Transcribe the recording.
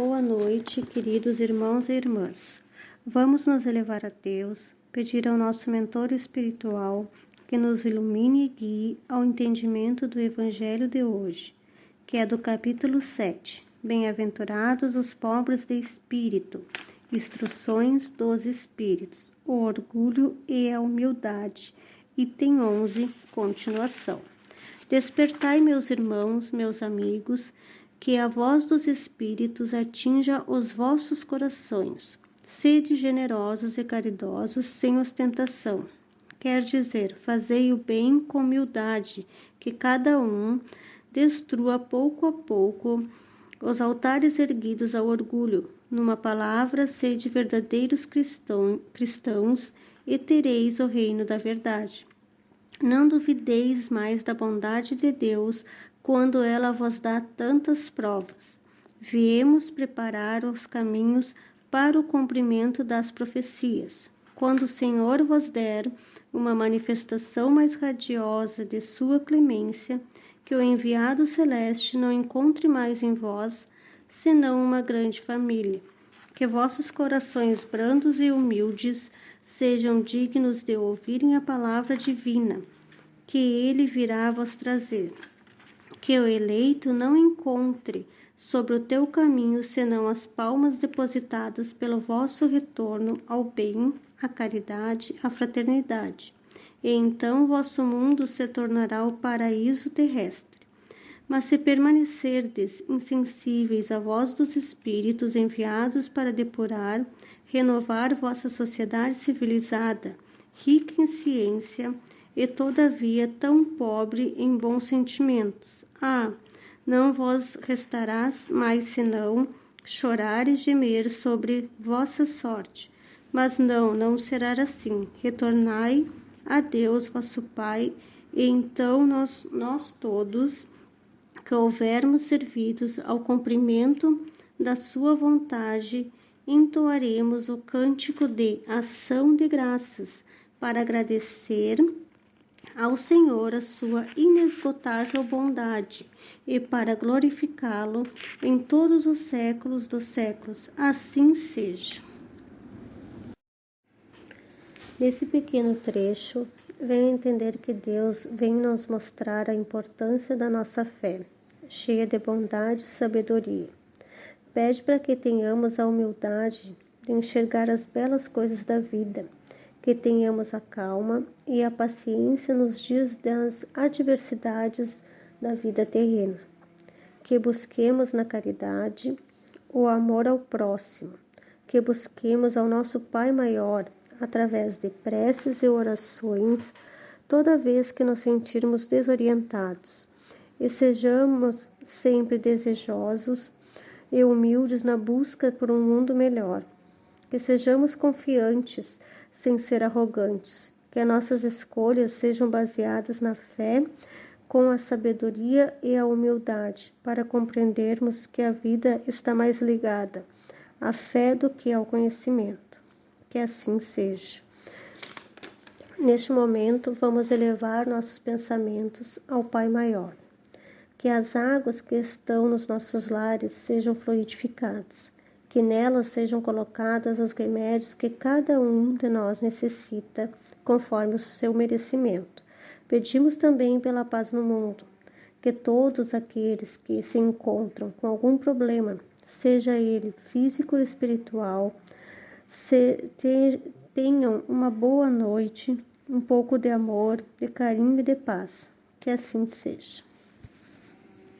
Boa noite, queridos irmãos e irmãs. Vamos nos elevar a Deus, pedir ao nosso mentor espiritual que nos ilumine e guie ao entendimento do Evangelho de hoje, que é do capítulo 7. Bem-aventurados os pobres de espírito, instruções dos espíritos, o orgulho e a humildade. Item 11, continuação. Despertai, meus irmãos, meus amigos, que a voz dos Espíritos atinja os vossos corações. Sede generosos e caridosos sem ostentação. Quer dizer, fazei o bem com humildade, que cada um destrua pouco a pouco os altares erguidos ao orgulho. Numa palavra, sede verdadeiros cristão, cristãos e tereis o reino da verdade. Não duvideis mais da bondade de Deus, quando ela vos dá tantas provas. Viemos preparar os caminhos para o cumprimento das profecias. Quando o Senhor vos der uma manifestação mais radiosa de sua clemência, que o enviado celeste não encontre mais em vós, senão uma grande família. Que vossos corações brandos e humildes sejam dignos de ouvirem a palavra divina, que ele virá vos trazer que o eleito não encontre sobre o teu caminho senão as palmas depositadas pelo vosso retorno ao bem, à caridade, à fraternidade. E então vosso mundo se tornará o paraíso terrestre. Mas se permanecerdes insensíveis à voz dos espíritos enviados para depurar, renovar vossa sociedade civilizada, rica em ciência, e todavia tão pobre em bons sentimentos, ah, não vos restarás mais senão chorar e gemer sobre vossa sorte. Mas não, não será assim. Retornai a Deus, vosso Pai, e então nós, nós todos que houvermos servidos ao cumprimento da sua vontade, entoaremos o cântico de ação de graças para agradecer ao Senhor a sua inesgotável bondade e para glorificá-lo em todos os séculos dos séculos. Assim seja. Nesse pequeno trecho, venho entender que Deus vem nos mostrar a importância da nossa fé, cheia de bondade e sabedoria. Pede para que tenhamos a humildade de enxergar as belas coisas da vida que tenhamos a calma e a paciência nos dias das adversidades da vida terrena, que busquemos na caridade o amor ao próximo, que busquemos ao nosso Pai maior através de preces e orações toda vez que nos sentirmos desorientados, e sejamos sempre desejosos e humildes na busca por um mundo melhor, que sejamos confiantes sem ser arrogantes. Que as nossas escolhas sejam baseadas na fé, com a sabedoria e a humildade, para compreendermos que a vida está mais ligada à fé do que ao conhecimento. Que assim seja. Neste momento, vamos elevar nossos pensamentos ao Pai Maior. Que as águas que estão nos nossos lares sejam fluidificadas que nelas sejam colocados os remédios que cada um de nós necessita, conforme o seu merecimento. Pedimos também pela paz no mundo, que todos aqueles que se encontram com algum problema, seja ele físico ou espiritual, se, tenham uma boa noite, um pouco de amor, de carinho e de paz. Que assim seja.